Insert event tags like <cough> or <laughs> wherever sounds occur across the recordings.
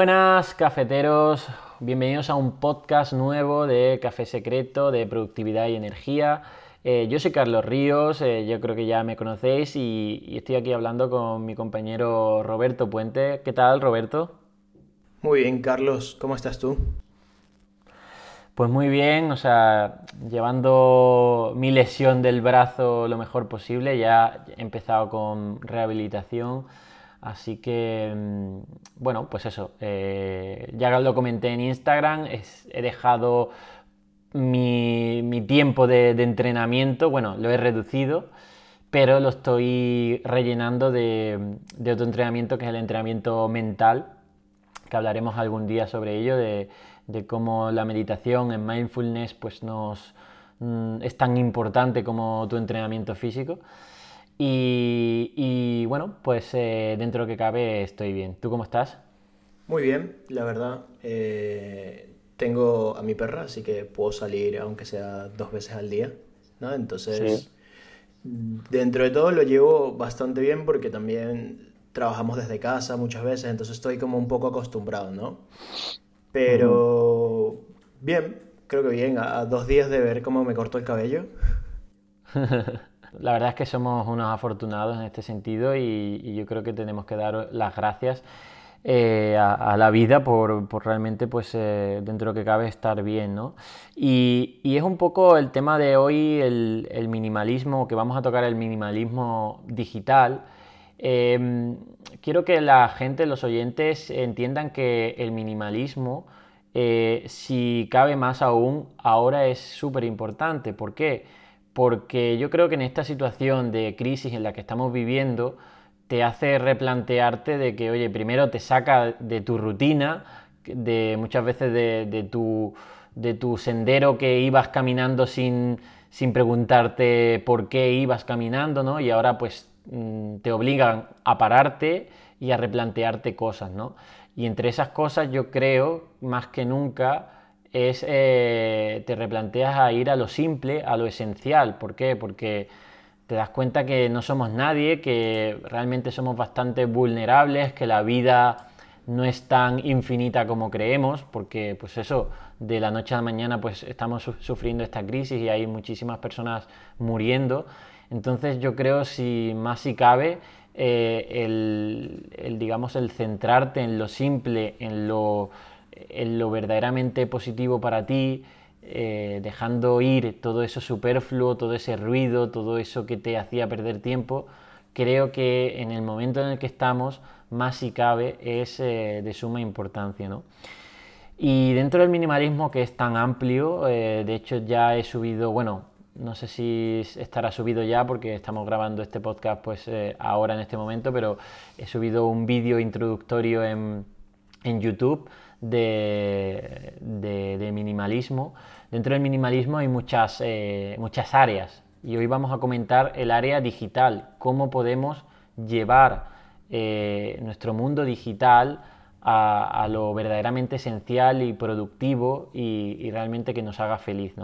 buenas cafeteros, bienvenidos a un podcast nuevo de Café Secreto, de productividad y energía. Eh, yo soy Carlos Ríos, eh, yo creo que ya me conocéis y, y estoy aquí hablando con mi compañero Roberto Puente. ¿Qué tal Roberto? Muy bien, Carlos, ¿cómo estás tú? Pues muy bien, o sea, llevando mi lesión del brazo lo mejor posible, ya he empezado con rehabilitación, así que, mm, bueno, pues eso, eh, ya lo comenté en Instagram, he dejado mi, tiempo de, entrenamiento, bueno, lo he reducido, pero lo estoy rellenando de, otro entrenamiento que es el entrenamiento mental, que hablaremos algún día sobre ello, de, cómo la meditación en mindfulness pues mm, es tan importante como tu entrenamiento físico. Y, bueno, pues eh, dentro de lo que cabe estoy bien. ¿Tú cómo estás? Muy bien, la verdad. Eh, tengo a mi perra, así que puedo salir aunque sea dos veces al día, ¿no? Entonces, dentro de todo lo llevo bastante bien porque también trabajamos desde casa muchas veces, entonces estoy como un poco acostumbrado, ¿no? Pero bien, creo que bien, a, dos días de ver cómo me corto el cabello. <laughs> La verdad es que somos unos afortunados en este sentido y yo creo que tenemos que dar las gracias eh, a, la vida por, realmente, pues, eh, dentro de lo que cabe, estar bien, ¿no? Y, es un poco el tema de hoy, el, minimalismo, que vamos a tocar el minimalismo digital. Em, quiero que la gente, los oyentes, entiendan que el minimalismo, eh, si cabe más aún, ahora es súper importante. ¿Por qué? Porque yo creo que en esta situación de crisis en la que estamos viviendo, te hace replantearte de que, oye, primero te saca de tu rutina, de muchas veces de, tu, de tu sendero que ibas caminando sin, sin preguntarte por qué ibas caminando, ¿no? Y ahora pues mm, te obligan a pararte y a replantearte cosas, ¿no? Y entre esas cosas yo creo, más que nunca, es eh, te replanteas a ir a lo simple, a lo esencial. ¿Por qué? Porque te das cuenta que no somos nadie, que realmente somos bastante vulnerables, que la vida no es tan infinita como creemos, porque pues eso, de la noche a la mañana pues estamos sufriendo esta crisis y hay muchísimas personas muriendo. Entonces yo creo, si más si cabe, eh, el, digamos, el centrarte en lo simple, en lo, en lo verdaderamente positivo para ti, eh, dejando ir todo eso superfluo, todo ese ruido, todo eso que te hacía perder tiempo, creo que en el momento en el que estamos, más si cabe, es eh, de suma importancia. ¿no? Y dentro del minimalismo que es tan amplio, eh, de hecho ya he subido, bueno, no sé si estará subido ya porque estamos grabando este podcast pues ahora en este momento, pero he subido un vídeo introductorio en, en YouTube de, minimalismo. Dentro del minimalismo hay muchas, eh, muchas áreas y hoy vamos a comentar el área digital, cómo podemos llevar eh, nuestro mundo digital a, lo verdaderamente esencial y productivo y, realmente que nos haga feliz.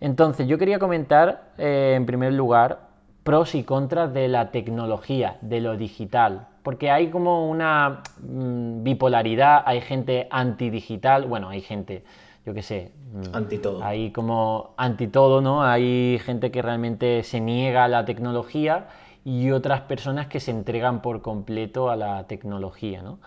Entonces, yo quería comentar eh, en primer lugar pros y contras de la tecnología, de lo digital porque hay como una mm, bipolaridad, hay gente antidigital, bueno, hay gente, yo qué sé, mm, anti todo. Hay como anti todo, ¿no? Hay gente que realmente se niega a la tecnología y otras personas que se entregan por completo a la tecnología, ¿no?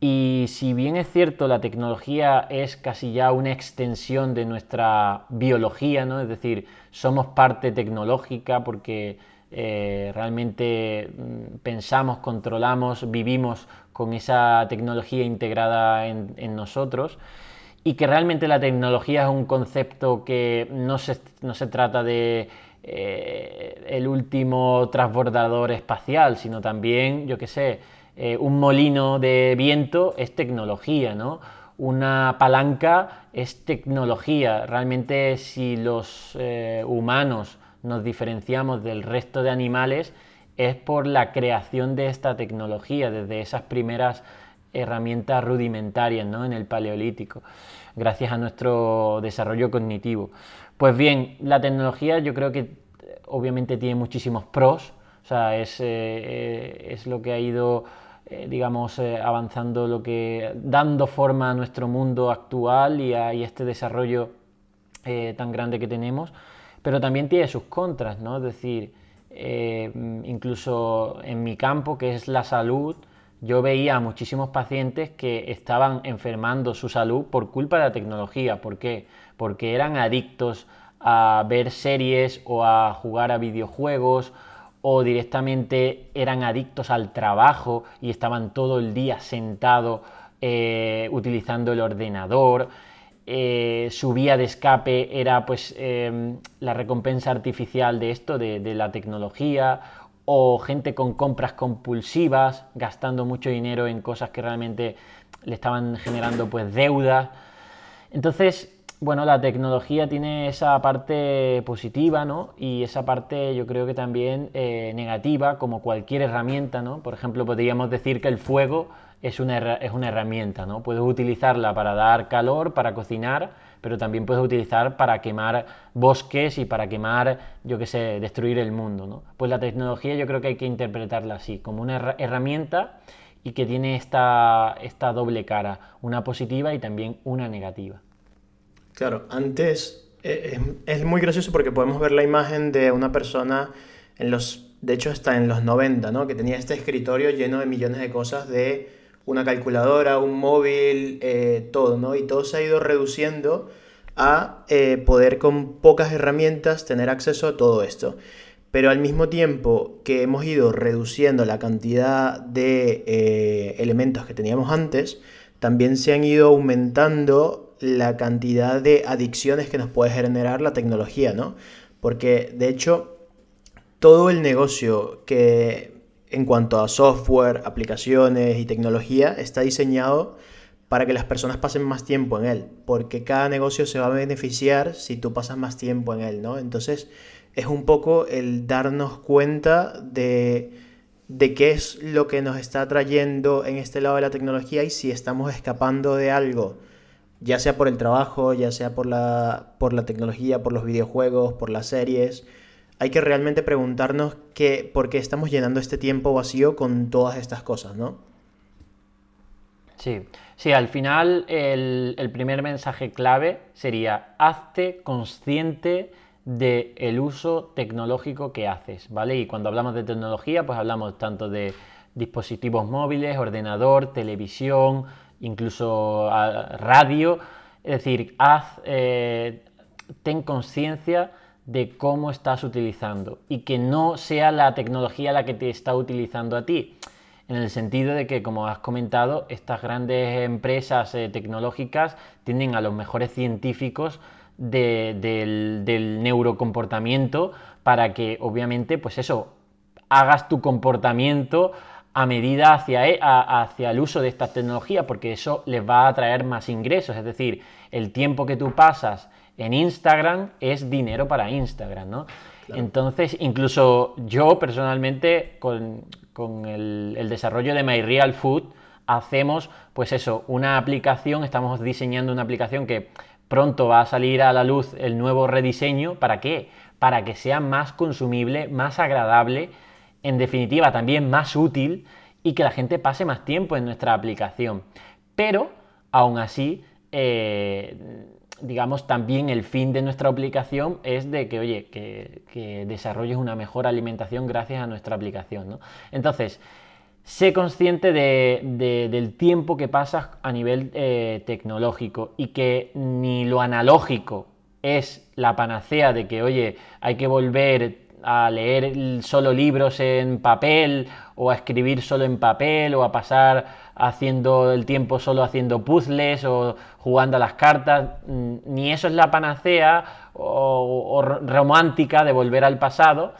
Y si bien es cierto, la tecnología es casi ya una extensión de nuestra biología, ¿no? Es decir, somos parte tecnológica porque eh, realmente mm, pensamos, controlamos, vivimos con esa tecnología integrada en, nosotros y que realmente la tecnología es un concepto que no se, no se trata de eh, el último transbordador espacial, sino también, yo qué sé, eh, un molino de viento es tecnología, ¿no? Una palanca es tecnología. Realmente si los humanos nos diferenciamos del resto de animales es por la creación de esta tecnología, desde esas primeras herramientas rudimentarias ¿no? en el Paleolítico, gracias a nuestro desarrollo cognitivo. Pues bien, la tecnología yo creo que obviamente tiene muchísimos pros, o sea, es, eh, es lo que ha ido eh, digamos, eh, avanzando lo que, dando forma a nuestro mundo actual y a este desarrollo tan grande que tenemos, pero también tiene sus contras, ¿no? Es decir, incluso en mi campo, que es la salud, yo veía a muchísimos pacientes que estaban enfermando su salud por culpa de la tecnología. ¿Por qué? Porque eran adictos a ver series o a jugar a videojuegos o directamente eran adictos al trabajo y estaban todo el día sentados eh, utilizando el ordenador. Eh, su vía de escape era pues em, la recompensa artificial de esto, de, de, la tecnología, o gente con compras compulsivas, gastando mucho dinero en cosas que realmente le estaban generando pues deudas. Entonces, bueno, la tecnología tiene esa parte positiva, ¿no? Y esa parte yo creo que también eh, negativa, como cualquier herramienta, ¿no? Por ejemplo, podríamos decir que el fuego es una, es una herramienta, ¿no? Puedes utilizarla para dar calor, para cocinar, pero también puedes utilizar para quemar bosques y para quemar, yo qué sé, destruir el mundo, ¿no? Pues la tecnología yo creo que hay que interpretarla así, como una herramienta y que tiene esta, esta doble cara, una positiva y también una negativa. Claro, antes eh, es, muy gracioso porque podemos ver la imagen de una persona en los, de hecho está en los 90, ¿no? Que tenía este escritorio lleno de millones de cosas de una calculadora, un móvil, eh, todo, ¿no? Y todo se ha ido reduciendo a eh, poder con pocas herramientas tener acceso a todo esto. Pero al mismo tiempo que hemos ido reduciendo la cantidad de elementos que teníamos antes, también se han ido aumentando la cantidad de adicciones que nos puede generar la tecnología, ¿no? Porque de hecho, todo el negocio que en cuanto a software, aplicaciones y tecnología está diseñado para que las personas pasen más tiempo en él, porque cada negocio se va a beneficiar si tú pasas más tiempo en él, ¿no? Entonces, es un poco el darnos cuenta de, de qué es lo que nos está trayendo en este lado de la tecnología y si estamos escapando de algo ya sea por el trabajo, ya sea por la, por la tecnología, por los videojuegos, por las series. Hay que realmente preguntarnos qué, por qué estamos llenando este tiempo vacío con todas estas cosas, ¿no? Sí, sí, al final el, primer mensaje clave sería hazte consciente del uso tecnológico que haces, ¿vale? Y cuando hablamos de tecnología, pues hablamos tanto de dispositivos móviles, ordenador, televisión, incluso a radio. Es decir, haz, eh, ten conciencia de cómo estás utilizando y que no sea la tecnología la que te está utilizando a ti. En el sentido de que, como has comentado, estas grandes empresas eh, tecnológicas tienen a los mejores científicos del, del neurocomportamiento para que, obviamente, pues eso, hagas tu comportamiento a medida hacia, e, hacia el uso de esta tecnología, porque eso les va a traer más ingresos. Es decir, el tiempo que tú pasas en Instagram es dinero para Instagram, ¿no? Entonces, incluso yo personalmente, con, el, el, desarrollo de My Real Food, hacemos, pues eso, una aplicación, estamos diseñando una aplicación que pronto va a salir a la luz el nuevo rediseño. ¿Para qué? Para que sea más consumible, más agradable en definitiva también más útil y que la gente pase más tiempo en nuestra aplicación. Pero, aún así, eh, digamos, también el fin de nuestra aplicación es de que, oye, que, desarrolles una mejor alimentación gracias a nuestra aplicación. Entonces, sé consciente del tiempo que pasas a nivel eh, tecnológico y que ni lo analógico es la panacea de que, oye, hay que volver a leer solo libros en papel o a escribir solo en papel o a pasar haciendo el tiempo solo haciendo puzzles o jugando a las cartas. Mm, ni eso es la panacea o, romántica de volver al pasado,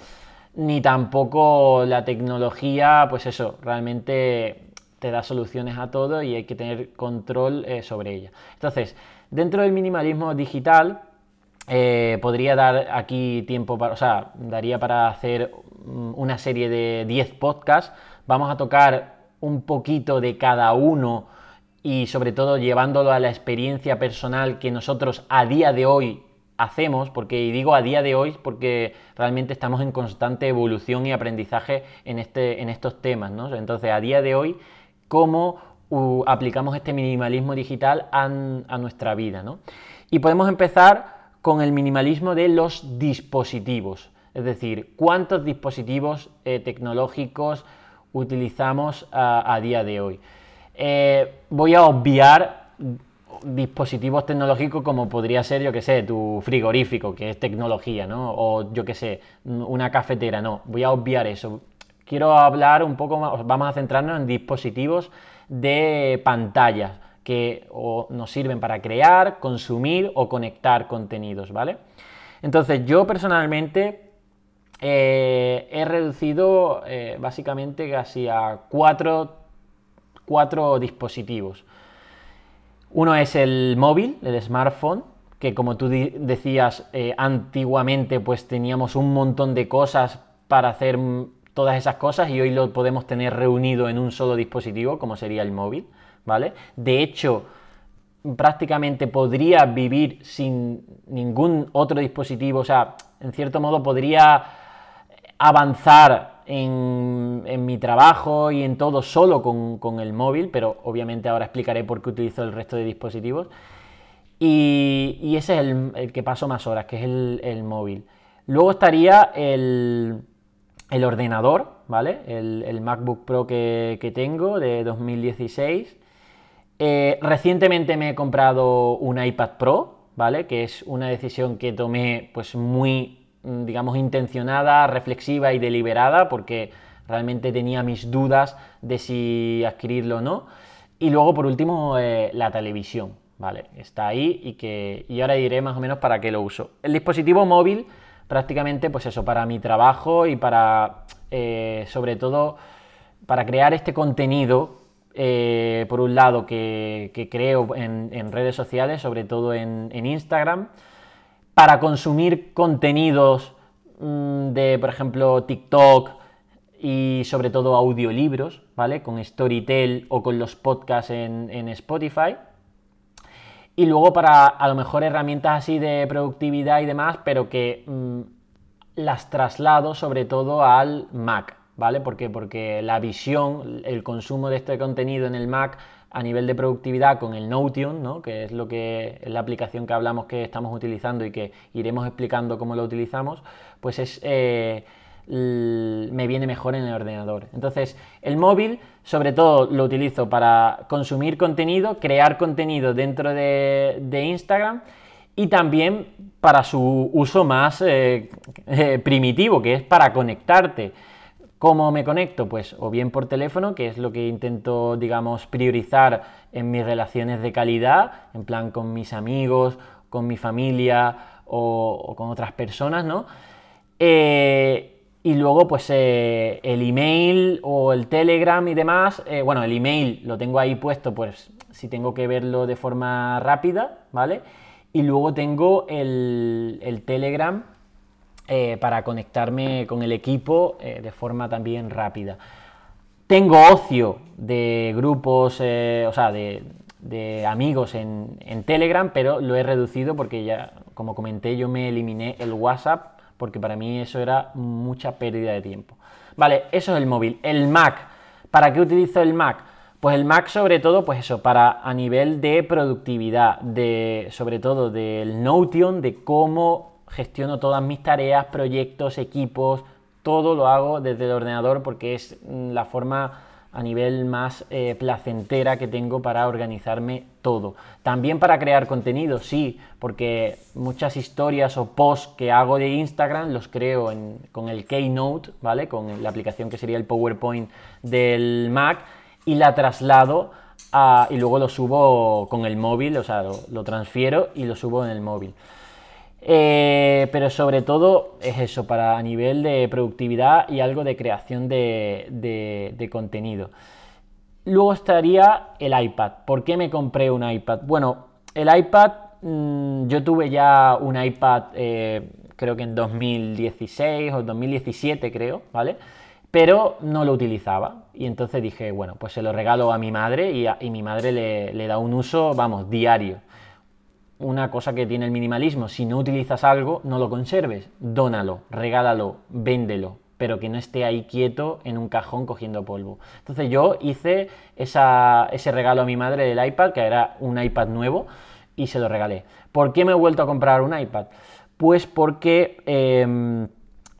ni tampoco la tecnología, pues eso, realmente te da soluciones a todo y hay que tener control eh, sobre ella. Entonces, dentro del minimalismo digital, eh, podría dar aquí tiempo para, o sea, daría para hacer una serie de 10 podcasts. Vamos a tocar un poquito de cada uno y sobre todo llevándolo a la experiencia personal que nosotros a día de hoy hacemos, porque digo a día de hoy porque realmente estamos en constante evolución y aprendizaje en, este, en estos temas, ¿no? Entonces, a día de hoy, cómo aplicamos este minimalismo digital a, nuestra vida. ¿no? Y podemos empezar con el minimalismo de los dispositivos, es decir, cuántos dispositivos eh, tecnológicos utilizamos a, día de hoy. Eh, voy a obviar dispositivos tecnológicos como podría ser, yo que sé, tu frigorífico, que es tecnología, ¿no? O yo que sé, una cafetera, no. Voy a obviar eso. Quiero hablar un poco más, vamos a centrarnos en dispositivos de pantallas que nos sirven para crear, consumir o conectar contenidos, ¿vale? Entonces yo personalmente eh, he reducido eh, básicamente casi a cuatro, cuatro dispositivos. Uno es el móvil, el smartphone, que como tú decías, eh, antiguamente pues teníamos un montón de cosas para hacer todas esas cosas y hoy lo podemos tener reunido en un solo dispositivo, como sería el móvil, De hecho, prácticamente podría vivir sin ningún otro dispositivo, o sea, en cierto modo podría avanzar en, mi trabajo y en todo solo con, el móvil, pero obviamente ahora explicaré por qué utilizo el resto de dispositivos. Y, ese es el, que paso más horas, que es el móvil. Luego estaría el, el ordenador, ¿vale? El, MacBook Pro que, tengo de 2016. Eh, recientemente me he comprado un iPad Pro, ¿vale? Que es una decisión que tomé pues muy, mm, digamos, intencionada, reflexiva y deliberada porque realmente tenía mis dudas de si adquirirlo o no. Y luego, por último, eh, la televisión, ¿vale? Está ahí y, que, y ahora diré más o menos para qué lo uso. El dispositivo móvil prácticamente pues eso, para mi trabajo y para, eh, sobre todo, para crear este contenido, eh, por un lado, que, creo en, redes sociales, sobre todo en, Instagram, para consumir contenidos mm, de, por ejemplo, TikTok y sobre todo audiolibros, ¿vale? Con Storytel o con los podcasts en Spotify. Y luego para a lo mejor herramientas así de productividad y demás, pero que mm, las traslado sobre todo al Mac, ¿vale? ¿Por Porque la visión, el consumo de este contenido en el Mac a nivel de productividad con el Notion, ¿no? que es lo que es la aplicación que hablamos que estamos utilizando y que iremos explicando cómo lo utilizamos, pues es eh, me viene mejor en el ordenador. Entonces, el móvil, sobre todo, lo utilizo para consumir contenido, crear contenido dentro de, Instagram y también para su uso más eh, <laughs> eh, primitivo, que es para conectarte. ¿Cómo me conecto? Pues o bien por teléfono, que es lo que intento, digamos, priorizar en mis relaciones de calidad, en plan con mis amigos, con mi familia o, con otras personas, ¿no? Eh, y luego, pues eh, el email o el Telegram y demás. Eh, bueno, el email lo tengo ahí puesto, pues si tengo que verlo de forma rápida, ¿vale? Y luego tengo el, Telegram eh, para conectarme con el equipo de forma también rápida. Tengo ocio de grupos, o sea, de, amigos en, en Telegram, pero lo he reducido porque ya, como comenté, yo me eliminé el WhatsApp porque para mí eso era mucha pérdida de tiempo. Vale, eso es el móvil. El Mac, ¿para qué utilizo el Mac? Pues el Mac sobre todo, pues eso, para a nivel de productividad, de, sobre todo del Notion, de cómo gestiono todas mis tareas, proyectos, equipos, todo lo hago desde el ordenador porque es la forma a nivel más eh, placentera que tengo para organizarme todo. También para crear contenido, sí, porque muchas historias o posts que hago de Instagram los creo con el Keynote, ¿vale? Con la aplicación que sería el PowerPoint del Mac y la traslado y luego lo subo con el móvil, o sea, lo transfiero y lo subo en el móvil. Eh, pero sobre todo es eso, para a nivel de productividad y algo de creación de, contenido. Luego estaría el iPad. ¿Por qué me compré un iPad? Bueno, el iPad, mm, yo tuve ya un iPad eh, creo que en 2016 o 2017 creo, ¿vale? Pero no lo utilizaba. Y entonces dije, bueno, pues se lo regalo a mi madre y, mi madre le, le da un uso, vamos, diario una cosa que tiene el minimalismo, si no utilizas algo, no lo conserves, dónalo, regálalo, véndelo, pero que no esté ahí quieto en un cajón cogiendo polvo. Entonces yo hice ese regalo a mi madre del iPad, que era un iPad nuevo, y se lo regalé. ¿Por qué me he vuelto a comprar un iPad? Pues porque em,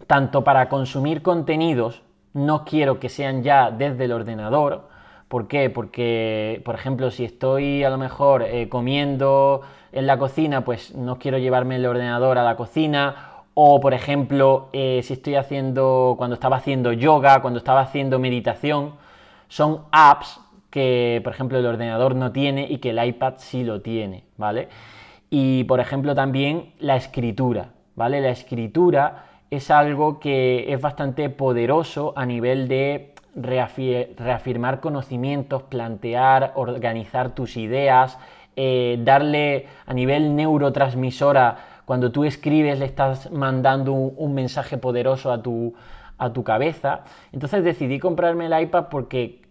tanto para consumir contenidos no quiero que sean ya desde el ordenador. ¿Por qué? Porque, por ejemplo, si estoy a lo mejor eh, comiendo en la cocina, pues no quiero llevarme el ordenador a la cocina. O, por ejemplo, eh, si estoy haciendo, cuando estaba haciendo yoga, cuando estaba haciendo meditación, son apps que, por ejemplo, el ordenador no tiene y que el iPad sí lo tiene, ¿vale? Y, por ejemplo, también la escritura, ¿vale? La escritura es algo que es bastante poderoso a nivel de reafirmar conocimientos, plantear, organizar tus ideas, eh, darle a nivel neurotransmisora, cuando tú escribes le estás mandando un, mensaje poderoso a tu, a tu cabeza. Entonces decidí comprarme el iPad porque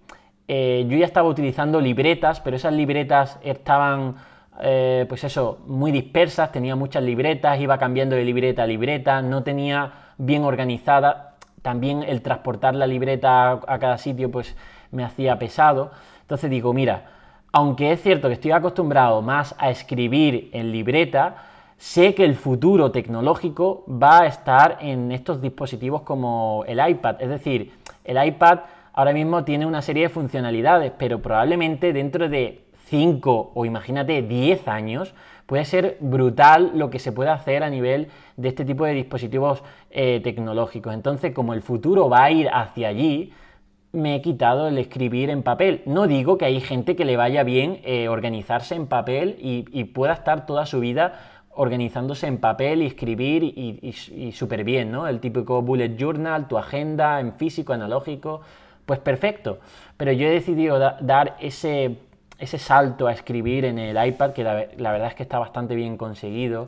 eh, yo ya estaba utilizando libretas, pero esas libretas estaban, eh, pues eso, muy dispersas, tenía muchas libretas, iba cambiando de libreta a libreta, no tenía bien organizada. También el transportar la libreta a cada sitio, pues me hacía pesado. Entonces digo, mira, aunque es cierto que estoy acostumbrado más a escribir en libreta, sé que el futuro tecnológico va a estar en estos dispositivos como el iPad. Es decir, el iPad ahora mismo tiene una serie de funcionalidades, pero probablemente dentro de 5 o imagínate 10 años puede ser brutal lo que se puede hacer a nivel de este tipo de dispositivos eh, tecnológicos. Entonces, como el futuro va a ir hacia allí, me he quitado el escribir en papel. No digo que hay gente que le vaya bien eh, organizarse en papel y, pueda estar toda su vida organizándose en papel y escribir y, súper bien, ¿no? El típico bullet journal, tu agenda en físico, analógico, pues perfecto. Pero yo he decidido dar ese, ese salto a escribir en el iPad, que la, la verdad es que está bastante bien conseguido.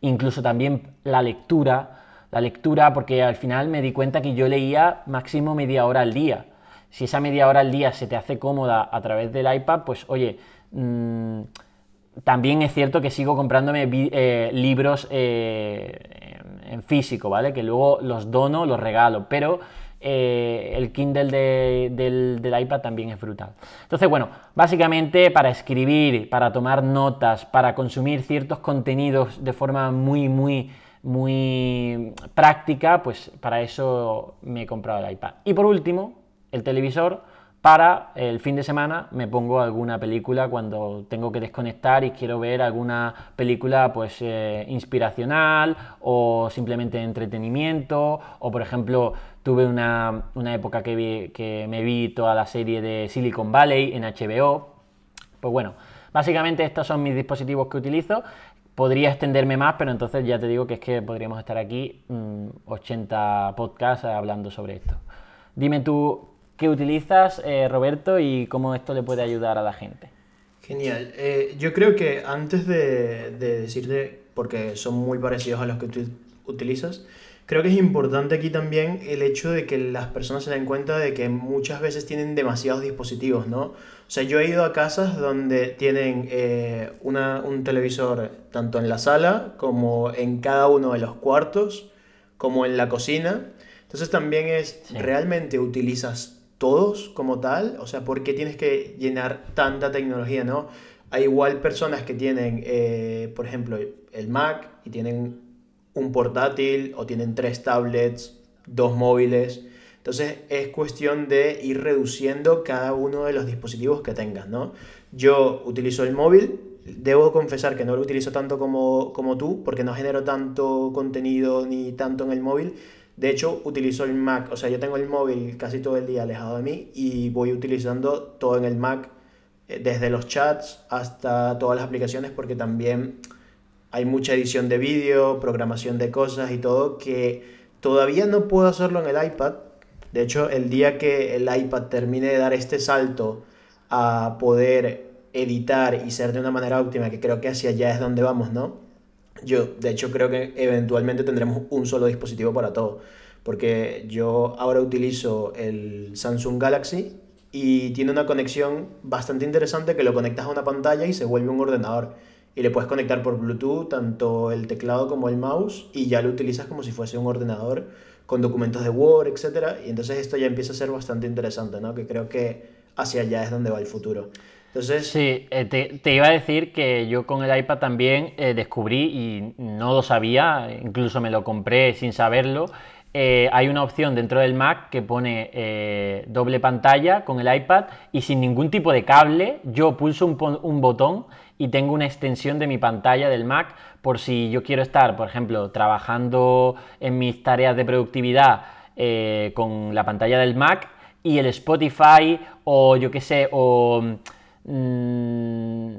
Incluso también la lectura, la lectura, porque al final me di cuenta que yo leía máximo media hora al día si esa media hora al día se te hace cómoda a través del iPad, pues oye, mm, también es cierto que sigo comprándome eh, libros eh, en físico, ¿vale? Que luego los dono, los regalo, pero eh, el Kindle del, del, iPad también es brutal. Entonces, bueno, básicamente para escribir, para tomar notas, para consumir ciertos contenidos de forma muy, muy, muy práctica, pues para eso me he comprado el iPad. Y por último, el televisor para el fin de semana me pongo alguna película cuando tengo que desconectar y quiero ver alguna película pues eh, inspiracional o simplemente de entretenimiento. O por ejemplo tuve una, época que, que me vi toda la serie de Silicon Valley en HBO pues bueno básicamente estos son mis dispositivos que utilizo. Podría extenderme más, pero entonces ya te digo que es que podríamos estar aquí 80 mm, podcasts hablando sobre esto. Dime tú ¿Qué utilizas, eh, Roberto, y cómo esto le puede ayudar a la gente. Genial. Eh, yo creo que antes de, decirte, porque son muy parecidos a los que tú utilizas, creo que es importante aquí también el hecho de que las personas se den cuenta de que muchas veces tienen demasiados dispositivos, ¿no? O sea, yo he ido a casas donde tienen eh, un televisor tanto en la sala como en cada uno de los cuartos, como en la cocina. Entonces también es, ¿realmente utilizas todos como tal? O sea, ¿por qué tienes que llenar tanta tecnología, no? Hay igual personas que tienen, eh, por ejemplo, el Mac y tienen un portátil o tienen tres tablets, dos móviles. Entonces es cuestión de ir reduciendo cada uno de los dispositivos que tengas, ¿no? Yo utilizo el móvil, debo confesar que no lo utilizo tanto como, como tú, porque no genero tanto contenido ni tanto en el móvil, de hecho, utilizo el Mac, o sea, yo tengo el móvil casi todo el día alejado de mí y voy utilizando todo en el Mac, eh, desde los chats hasta todas las aplicaciones, porque también hay mucha edición de vídeo, programación de cosas y todo, que todavía no puedo hacerlo en el iPad. De hecho, el día que el iPad termine de dar este salto a poder editar y ser de una manera óptima, que creo que hacia allá es donde vamos, ¿no? Yo, de hecho, creo que eventualmente tendremos un solo dispositivo para todo. Porque yo ahora utilizo el Samsung Galaxy y tiene una conexión bastante interesante que lo conectas a una pantalla y se vuelve un ordenador. y le puedes conectar por Bluetooth tanto el teclado como el mouse y ya lo utilizas como si fuese un ordenador con documentos de Word, etc. Y entonces esto ya empieza a ser bastante interesante, ¿no? Que creo que hacia allá es donde va el futuro. Entonces... Sí, eh, te, iba a decir que yo con el iPad también eh, descubrí, y no lo sabía, incluso me lo compré sin saberlo, eh, hay una opción dentro del Mac que pone doble pantalla con el iPad y sin ningún tipo de cable yo pulso un, botón y tengo una extensión de mi pantalla del Mac por si yo quiero estar, por ejemplo, trabajando en mis tareas de productividad con la pantalla del Mac y el Spotify o yo qué sé, o Mm,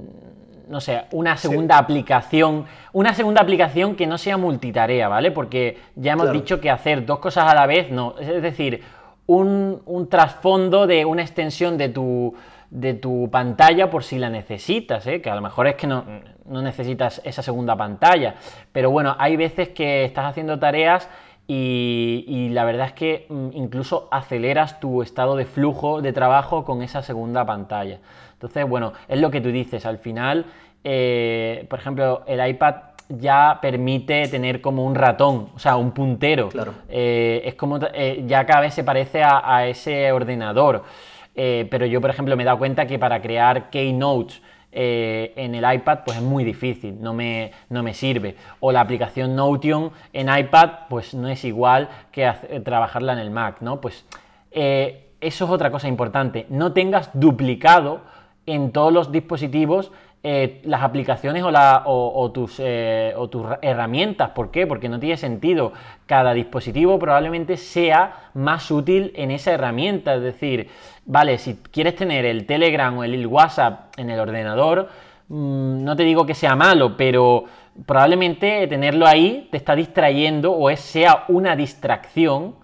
no sé, una segunda aplicación, una segunda aplicación que no sea multitarea, ¿vale? Porque ya hemos dicho que hacer dos cosas a la vez, no, es decir, un, trasfondo de una extensión de tu, de tu pantalla por si la necesitas, ¿eh? que a lo mejor es que no, no necesitas esa segunda pantalla, pero bueno, hay veces que estás haciendo tareas y, la verdad es que mm, incluso aceleras tu estado de flujo de trabajo con esa segunda pantalla. Entonces, bueno, es lo que tú dices, al final, eh, por ejemplo, el iPad ya permite tener como un ratón, o sea, un puntero. Claro. Eh, es como, eh, ya cada vez se parece a, ese ordenador. pero yo, por ejemplo, me he dado cuenta que para crear keynotes eh, en el iPad pues es muy difícil, no me, no me sirve. O la aplicación Notion en iPad pues no es igual que trabajarla en el Mac, ¿no? Pues eso es otra cosa importante, no tengas duplicado en todos los dispositivos eh, las aplicaciones o, tus, o, tus, herramientas. ¿Por qué? Porque no tiene sentido. Cada dispositivo probablemente sea más útil en esa herramienta. Es decir, vale, si quieres tener el Telegram o el WhatsApp en el ordenador, mm, no te digo que sea malo, pero probablemente tenerlo ahí te está distrayendo o es, sea una distracción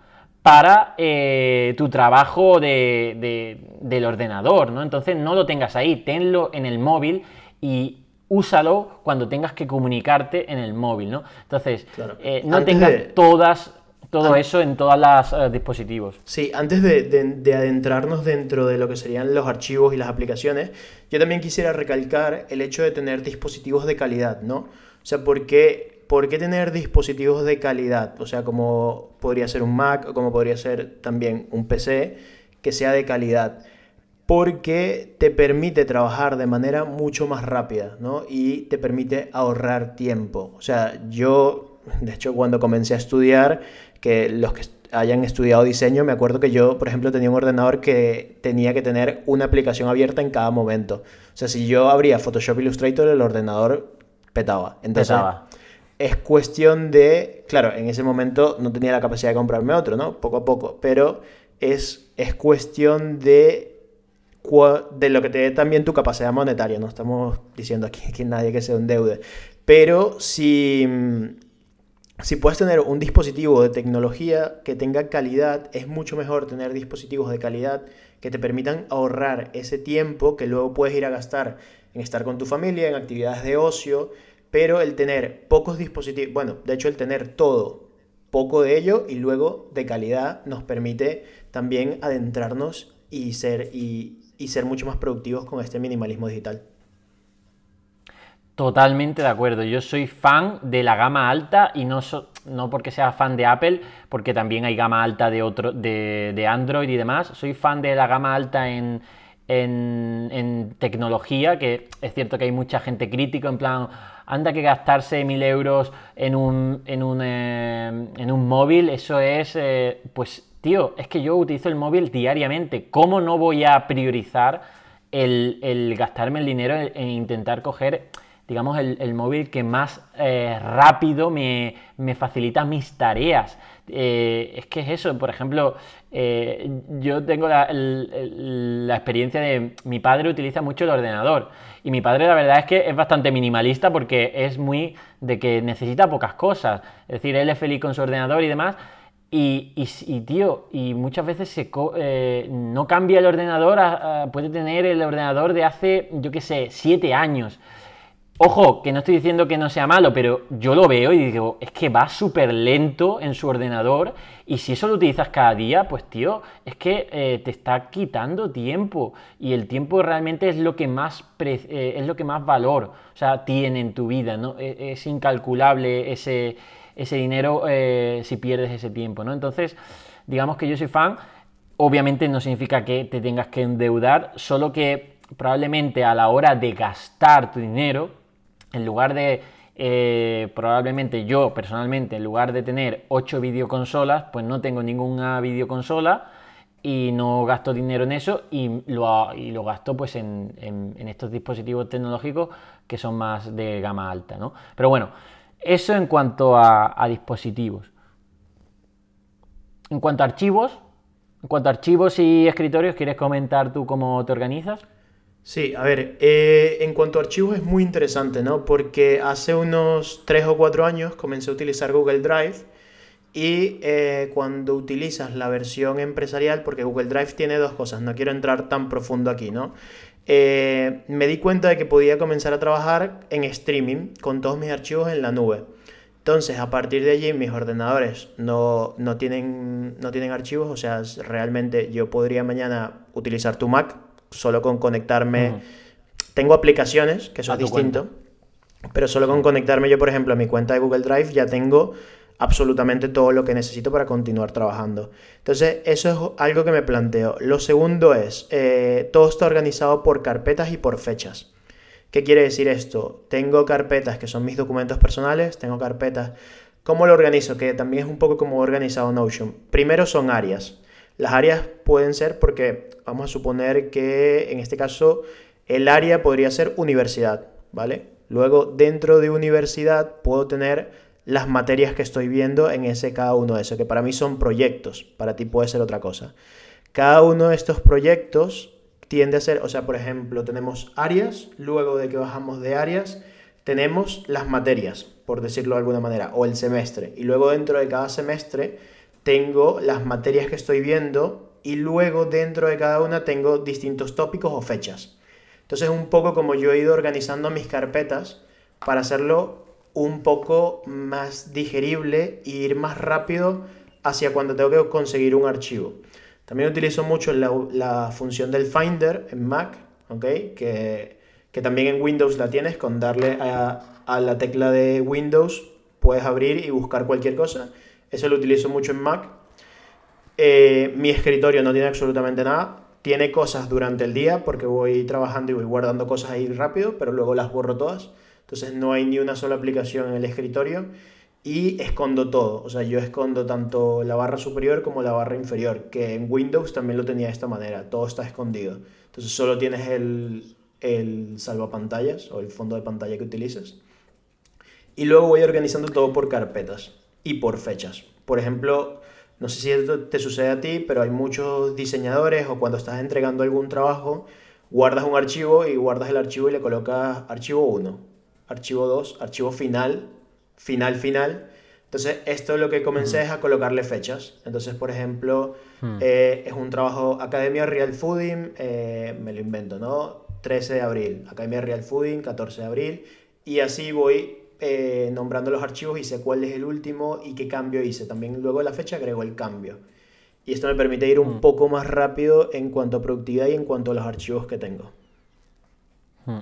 para eh, tu trabajo del ordenador, ¿no? Entonces no lo tengas ahí, tenlo en el móvil y úsalo cuando tengas que comunicarte en el móvil, ¿no? Entonces, eh, no tengas todas todo eso en todos los eh, dispositivos. Sí, antes de, adentrarnos dentro de lo que serían los archivos y las aplicaciones, yo también quisiera recalcar el hecho de tener dispositivos de calidad, ¿no? O sea, ¿por qué, ¿por qué tener dispositivos de calidad? O sea, como podría ser un Mac o como podría ser también un PC que sea de calidad porque te permite trabajar de manera mucho más rápida, ¿no? Y te permite ahorrar tiempo. O sea, yo, de hecho, cuando comencé a estudiar, que los que hayan estudiado diseño, me acuerdo que yo, por ejemplo, tenía un ordenador que tenía que tener una aplicación abierta en cada momento. O sea, si yo abría Photoshop Illustrator, el ordenador petaba. Entonces, es cuestión de, claro, en ese momento no tenía la capacidad de comprarme otro, ¿no? Poco a poco, pero es, es cuestión de de lo que te dé también tu capacidad monetaria. No estamos diciendo aquí que nadie que se endeude. Pero si, si puedes tener un dispositivo de tecnología que tenga calidad, es mucho mejor tener dispositivos de calidad que te permitan ahorrar ese tiempo que luego puedes ir a gastar en estar con tu familia, en actividades de ocio. Pero el tener pocos dispositivos, bueno, de hecho el tener todo, poco de ello y luego de calidad nos permite también adentrarnos y ser y, ser mucho más productivos con este minimalismo digital. Totalmente de acuerdo. Yo soy fan de la gama alta y no, no porque sea fan de Apple, porque también hay gama alta de, otro, de, Android y demás. Soy fan de la gama alta en, en, tecnología, que es cierto que hay mucha gente crítica en plan, anda que gastarse mil euros en un, en un, eh, en un móvil, eso es, eh, pues tío, es que yo utilizo el móvil diariamente. ¿Cómo no voy a priorizar el, gastarme el dinero en, intentar coger, digamos, el, móvil que más eh, rápido me, facilita mis tareas? Es que es eso, por ejemplo, eh, yo tengo la, experiencia de mi padre utiliza mucho el ordenador y mi padre la verdad es que es bastante minimalista porque es muy de que necesita pocas cosas, es decir, él es feliz con su ordenador y demás, y, tío, y muchas veces se eh, no cambia el ordenador, puede tener el ordenador de hace, yo qué sé, siete años. Ojo, que no estoy diciendo que no sea malo, pero yo lo veo y digo, es que va súper lento en su ordenador y si eso lo utilizas cada día, pues tío, es que eh, te está quitando tiempo y el tiempo realmente es lo que más, eh, es lo que más valor o sea, tiene en tu vida, ¿no? E, es, incalculable ese, ese dinero eh, si pierdes ese tiempo, ¿no? Entonces, digamos que yo soy fan, obviamente no significa que te tengas que endeudar, solo que probablemente a la hora de gastar tu dinero, en lugar de, eh, probablemente yo personalmente, en lugar de tener 8 videoconsolas, pues no tengo ninguna videoconsola y no gasto dinero en eso y lo, y lo gasto pues en, estos dispositivos tecnológicos que son más de gama alta, ¿no? Pero bueno, eso en cuanto a, a dispositivos. En cuanto a archivos, en cuanto a archivos y escritorios, ¿quieres comentar tú cómo te organizas? Sí, a ver, eh, en cuanto a archivos es muy interesante, ¿no? Porque hace unos 3 o 4 años comencé a utilizar Google Drive y eh, cuando utilizas la versión empresarial, porque Google Drive tiene dos cosas, no quiero entrar tan profundo aquí, ¿no? Eh, me di cuenta de que podía comenzar a trabajar en streaming con todos mis archivos en la nube. Entonces, a partir de allí, mis ordenadores no, no, tienen, no tienen archivos, o sea, realmente yo podría mañana utilizar tu Mac solo con conectarme. Tengo aplicaciones, que eso es distinto, pero solo con conectarme yo, por ejemplo, a mi cuenta de Google Drive ya tengo absolutamente todo lo que necesito para continuar trabajando. Entonces, eso es algo que me planteo. Lo segundo es, eh, todo está organizado por carpetas y por fechas. ¿Qué quiere decir esto? Tengo carpetas que son mis documentos personales, tengo carpetas... ¿Cómo lo organizo? Que también es un poco como organizado Notion. Primero son áreas. Las áreas pueden ser porque vamos a suponer que en este caso el área podría ser universidad, ¿vale? Luego dentro de universidad puedo tener las materias que estoy viendo en ese cada uno de esos, que para mí son proyectos, para ti puede ser otra cosa. Cada uno de estos proyectos tiende a ser, o sea, por ejemplo, tenemos áreas, luego de que bajamos de áreas, tenemos las materias, por decirlo de alguna manera, o el semestre, y luego dentro de cada semestre tengo las materias que estoy viendo y luego dentro de cada una tengo distintos tópicos o fechas. Entonces un poco como yo he ido organizando mis carpetas para hacerlo un poco más digerible e ir más rápido hacia cuando tengo que conseguir un archivo. También utilizo mucho la, función del Finder en Mac, ¿okay? que, que, también en Windows la tienes, con darle a, a la tecla de Windows puedes abrir y buscar cualquier cosa. Eso lo utilizo mucho en Mac. Eh, mi escritorio no tiene absolutamente nada. Tiene cosas durante el día porque voy trabajando y voy guardando cosas ahí rápido, pero luego las borro todas. Entonces no hay ni una sola aplicación en el escritorio y escondo todo. O sea, yo escondo tanto la barra superior como la barra inferior, que en Windows también lo tenía de esta manera. Todo está escondido. Entonces solo tienes el, el salvapantallas o el fondo de pantalla que utilizas. Y luego voy organizando todo por carpetas y por fechas. Por ejemplo, no sé si esto te sucede a ti, pero hay muchos diseñadores o cuando estás entregando algún trabajo, guardas un archivo y guardas el archivo y le colocas archivo 1, archivo 2, archivo final, final, final. Entonces, esto es lo que comencé es a colocarle fechas. Entonces, por ejemplo, hmm. eh, es un trabajo Academia Real Fooding, eh, me lo invento, ¿no? 13 de abril, Academia Real Fooding, 14 de abril, y así voy eh, nombrando los archivos y sé cuál es el último y qué cambio hice. También luego de la fecha agrego el cambio. Y esto me permite ir un mm. poco más rápido en cuanto a productividad y en cuanto a los archivos que tengo. Mm.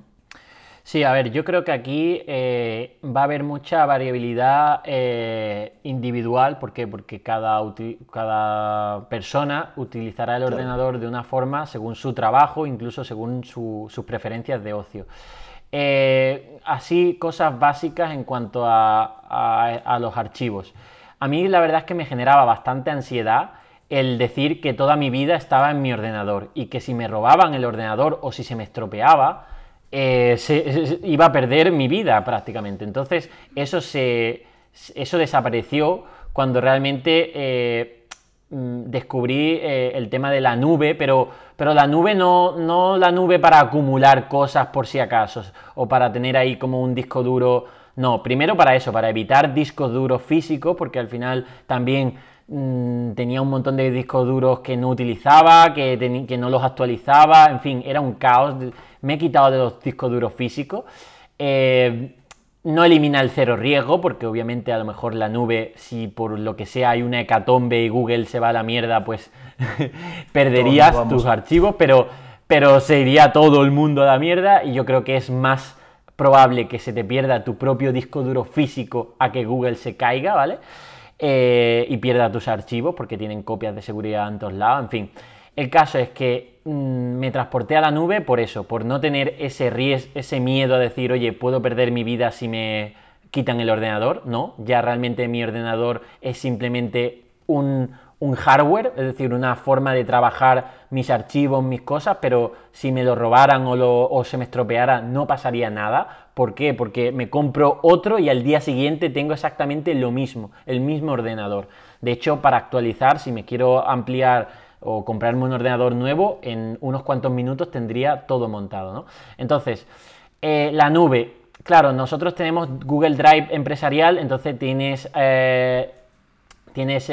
Sí, a ver, yo creo que aquí eh, va a haber mucha variabilidad eh, individual. ¿Por qué? Porque cada, cada persona utilizará el ordenador de una forma según su trabajo, incluso según sus preferencias de ocio. Eh, así, cosas básicas en cuanto a, los archivos. A mí la verdad es que me generaba bastante ansiedad el decir que toda mi vida estaba en mi ordenador y que si me robaban el ordenador o si se me estropeaba, eh, se, iba a perder mi vida prácticamente. Entonces eso, se, eso desapareció cuando realmente eh, descubrí eh, el tema de la nube, pero, pero la nube no, no la nube para acumular cosas por si acaso, o para tener ahí como un disco duro. No, primero para eso, para evitar discos duros físicos, porque al final también mm, tenía un montón de discos duros que no utilizaba, que, que no los actualizaba, en fin, era un caos. Me he quitado de los discos duros físicos. Eh, no elimina el cero riesgo, porque obviamente a lo mejor la nube, si por lo que sea hay una hecatombe y Google se va a la mierda, pues <laughs> perderías tus archivos, pero, pero se iría todo el mundo a la mierda y yo creo que es más probable que se te pierda tu propio disco duro físico a que Google se caiga, ¿vale? Eh, y pierda tus archivos porque tienen copias de seguridad en todos lados, en fin. El caso es que me transporté a la nube por eso, por no tener ese, ese miedo a decir, oye, puedo perder mi vida si me quitan el ordenador. No, ya realmente mi ordenador es simplemente un, un hardware, es decir, una forma de trabajar mis archivos, mis cosas, pero si me lo robaran o, se me estropeara no pasaría nada. ¿Por qué? Porque me compro otro y al día siguiente tengo exactamente lo mismo, el mismo ordenador. De hecho, para actualizar, si me quiero ampliar o comprarme un ordenador nuevo, en unos cuantos minutos tendría todo montado. ¿no? Entonces, eh, la nube, claro, nosotros tenemos Google Drive empresarial, entonces tienes eh, tienes,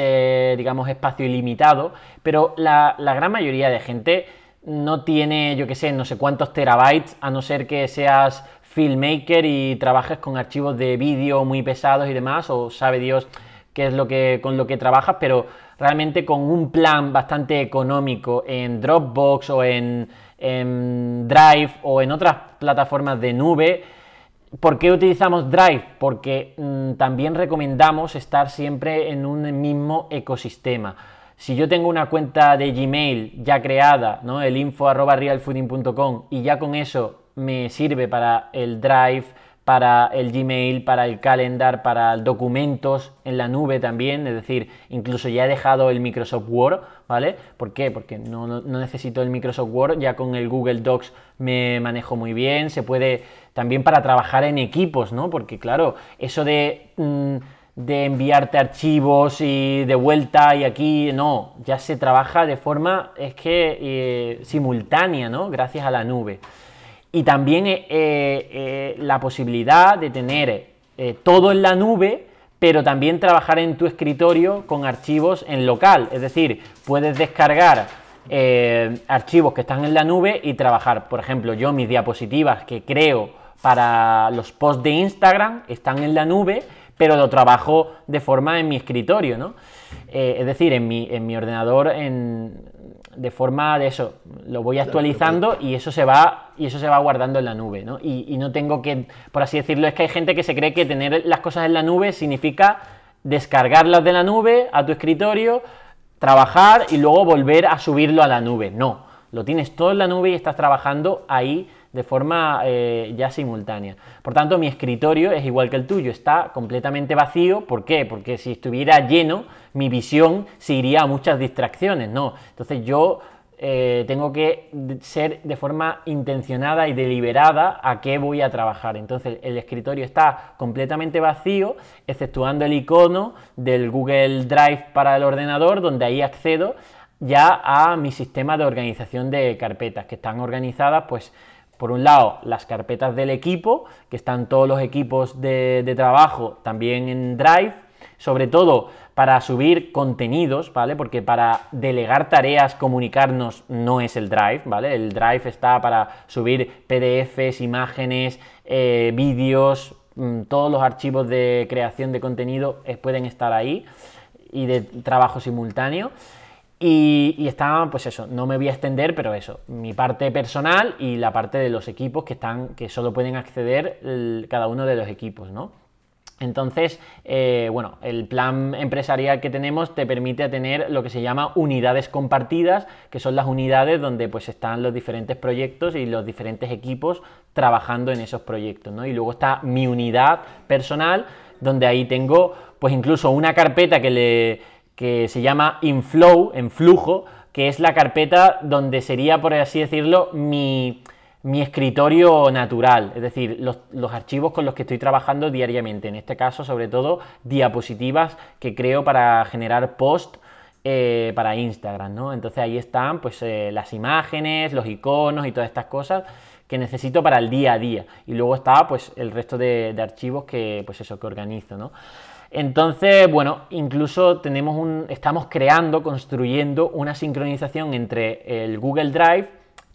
digamos, espacio ilimitado, pero la, gran mayoría de gente no tiene, yo qué sé, no sé cuántos terabytes, a no ser que seas filmmaker y trabajes con archivos de vídeo muy pesados y demás, o sabe Dios qué es lo que, con lo que trabajas, pero realmente con un plan bastante económico en Dropbox o en Drive o en otras plataformas de nube, ¿Por qué utilizamos Drive? Porque mm, también recomendamos estar siempre en un mismo ecosistema. Si yo tengo una cuenta de Gmail ya creada, ¿no? el info y ya con eso me sirve para el Drive, para el Gmail, para el calendar, para documentos en la nube también, es decir, incluso ya he dejado el Microsoft Word, ¿vale? ¿Por qué? Porque no, necesito el Microsoft Word, ya con el Google Docs me manejo muy bien, se puede también para trabajar en equipos, ¿no? Porque claro, eso de... Mm, de enviarte archivos y de vuelta y aquí, no, ya se trabaja de forma, es que eh, simultánea, ¿no? Gracias a la nube. Y también eh, eh, la posibilidad de tener todo en la nube, pero también trabajar en tu escritorio con archivos en local. Es decir, puedes descargar archivos que están en la nube y trabajar. Por ejemplo, yo mis diapositivas que creo para los posts de Instagram están en la nube, pero lo trabajo de forma en mi escritorio, ¿no? Eh, es decir, en mi, en mi ordenador de forma de eso, lo voy actualizando y eso se va y eso se va guardando en la nube, ¿no? Y, no tengo que, por así decirlo, es que hay gente que se cree que tener las cosas en la nube significa descargarlas de la nube a tu escritorio, trabajar y luego volver a subirlo a la nube. No, lo tienes todo en la nube y estás trabajando ahí de forma eh, ya simultánea. Por tanto, mi escritorio es igual que el tuyo, está completamente vacío. ¿Por qué? Porque si estuviera lleno, mi visión se iría a muchas distracciones, ¿no? Entonces yo eh, tengo que ser de forma intencionada y deliberada a qué voy a trabajar. Entonces el escritorio está completamente vacío, exceptuando el icono del Google Drive para el ordenador, donde ahí accedo ya a mi sistema de organización de carpetas, que están organizadas pues por un lado, las carpetas del equipo, que están todos los equipos de, trabajo también en Drive, sobre todo para subir contenidos, ¿vale? Porque para delegar tareas, comunicarnos, no es el Drive, ¿vale? El Drive está para subir PDFs, imágenes, eh, vídeos, mm, todos los archivos de creación de contenido pueden estar ahí y de trabajo simultáneo. Y, y está, pues eso, no me voy a extender, pero eso, mi parte personal y la parte de los equipos que están, que solo pueden acceder cada uno de los equipos, ¿no? Entonces, eh, bueno, el plan empresarial que tenemos te permite tener lo que se llama unidades compartidas, que son las unidades donde pues están los diferentes proyectos y los diferentes equipos trabajando en esos proyectos, ¿no? Y luego está mi unidad personal, donde ahí tengo pues incluso una carpeta que le que se llama inflow, en flujo, que es la carpeta donde sería, por así decirlo, mi, escritorio natural, es decir, los, archivos con los que estoy trabajando diariamente, en este caso sobre todo diapositivas que creo para generar post eh, para Instagram, ¿no? Entonces ahí están pues eh, las imágenes, los iconos y todas estas cosas que necesito para el día a día. Y luego está pues el resto de, de archivos que pues eso que organizo, ¿no? Entonces, bueno, incluso tenemos un, estamos creando, construyendo una sincronización entre el Google Drive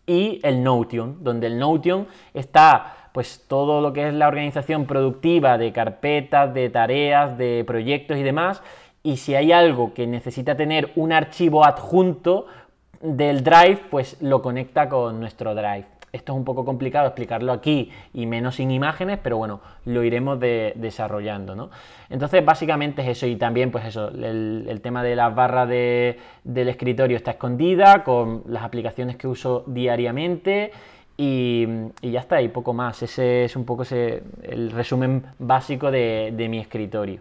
y el Notion, donde el Notion está pues todo lo que es la organización productiva de carpetas, de tareas, de proyectos y demás. Y si hay algo que necesita tener un archivo adjunto del Drive, pues lo conecta con nuestro Drive. Esto es un poco complicado explicarlo aquí y menos sin imágenes, pero bueno, lo iremos desarrollando, ¿no? Entonces, básicamente es eso y también, pues eso, el, tema de las barras del escritorio está escondida con las aplicaciones que uso diariamente y, ya está, y poco más. Ese es un poco el resumen básico de, mi escritorio.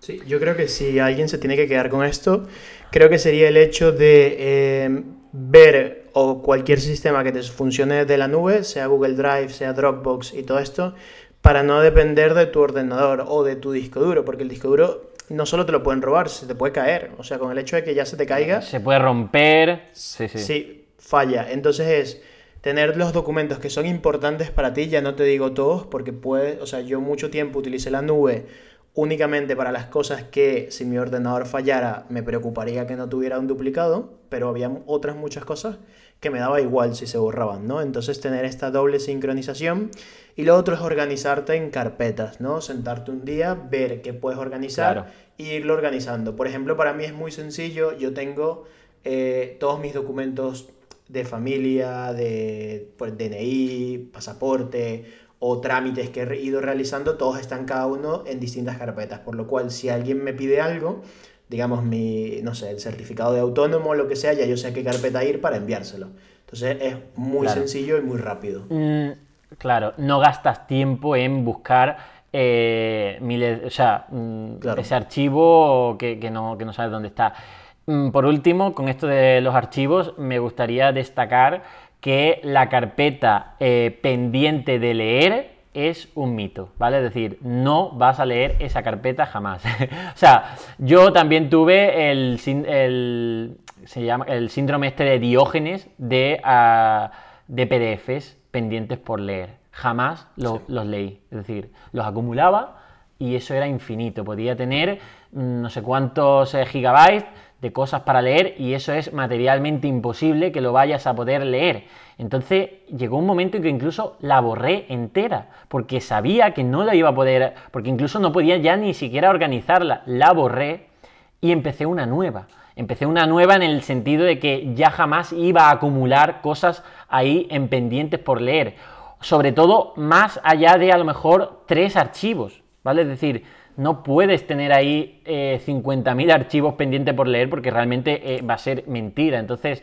Sí, yo creo que si alguien se tiene que quedar con esto, creo que sería el hecho de eh, ver o cualquier sistema que te funcione de la nube, sea Google Drive, sea Dropbox y todo esto, para no depender de tu ordenador o de tu disco duro, porque el disco duro no solo te lo pueden robar, se te puede caer. O sea, con el hecho de que ya se te caiga. Se puede romper. Sí, sí. Sí, falla. Entonces es tener los documentos que son importantes para ti, ya no te digo todos, porque puede, o sea, yo mucho tiempo utilicé la nube únicamente para las cosas que si mi ordenador fallara me preocuparía que no tuviera un duplicado, pero había otras muchas cosas que me daba igual si se borraban, ¿no? Entonces tener esta doble sincronización y lo otro es organizarte en carpetas, ¿no? Sentarte un día, ver qué puedes organizar e irlo organizando. Por ejemplo, para mí es muy sencillo, yo tengo eh, todos mis documentos de familia, de pues, DNI, pasaporte o trámites que he ido realizando, todos están cada uno en distintas carpetas, por lo cual si alguien me pide algo, digamos mi, no sé, el certificado de autónomo o lo que sea, ya yo sé a qué carpeta ir para enviárselo. Entonces es muy sencillo y muy rápido. Mm, claro, no gastas tiempo en buscar eh, o sea, mm, ese archivo que, no, que no sabes dónde está. Mm, por último, con esto de los archivos, me gustaría destacar que la carpeta eh, pendiente de leer es un mito, ¿vale? Es decir, no vas a leer esa carpeta jamás. <laughs> o sea, yo también tuve el, se llama, el síndrome este de Diógenes de, uh, de PDFs pendientes por leer. Jamás los leí. Es decir, los acumulaba y eso era infinito. Podía tener mm, no sé cuántos eh, gigabytes de cosas para leer y eso es materialmente imposible que lo vayas a poder leer. Entonces llegó un momento en que incluso la borré entera, porque sabía que no la iba a poder, porque incluso no podía ya ni siquiera organizarla. La borré y empecé una nueva. Empecé una nueva en el sentido de que ya jamás iba a acumular cosas ahí en pendientes por leer. Sobre todo más allá de a lo mejor tres archivos, ¿vale? Es decir, no puedes tener ahí 50.000 eh, archivos pendientes por leer porque realmente eh, va a ser mentira. Entonces,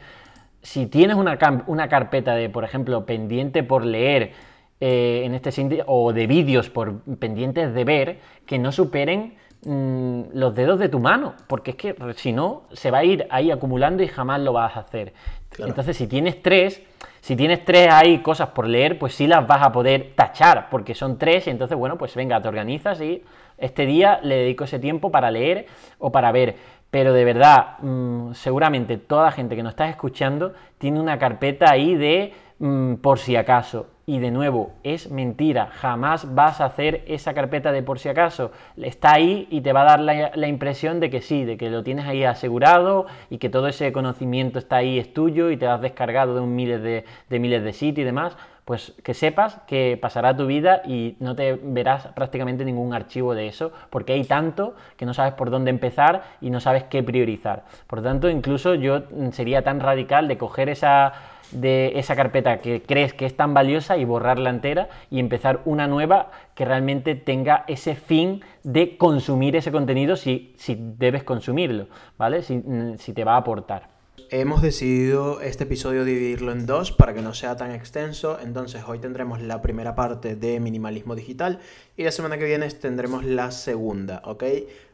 si tienes una, una, carpeta de, por ejemplo, pendiente por leer, eh, en este sentido, o de vídeos por pendientes de ver, que no superen mm, los dedos de tu mano, porque es que si no, se va a ir ahí acumulando y jamás lo vas a hacer. Entonces, si tienes tres, si tienes tres ahí cosas por leer, pues sí las vas a poder tachar, porque son tres, y entonces, bueno, pues venga, te organizas y este día le dedico ese tiempo para leer o para ver. Pero de verdad, mm, seguramente toda gente que nos está escuchando tiene una carpeta ahí de mm, por si acaso. Y de nuevo, es mentira, jamás vas a hacer esa carpeta de por si acaso. Está ahí y te va a dar la, impresión de que sí, de que lo tienes ahí asegurado y que todo ese conocimiento está ahí, es tuyo y te has descargado de un miles de, miles de sitios y demás pues que sepas que pasará tu vida y no te verás prácticamente ningún archivo de eso, porque hay tanto que no sabes por dónde empezar y no sabes qué priorizar. Por tanto, incluso yo sería tan radical de coger esa de esa carpeta que crees que es tan valiosa y borrarla entera y empezar una nueva que realmente tenga ese fin de consumir ese contenido si, si debes consumirlo, ¿vale? Si, si te va a aportar hemos decidido este episodio dividirlo en dos para que no sea tan extenso. Entonces hoy tendremos la primera parte de minimalismo digital y la semana que viene tendremos la segunda, ¿ok?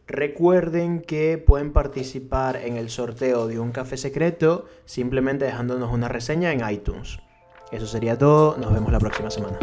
Recuerden que pueden participar en el sorteo de un café secreto simplemente dejándonos una reseña en iTunes. Eso sería todo, nos vemos la próxima semana.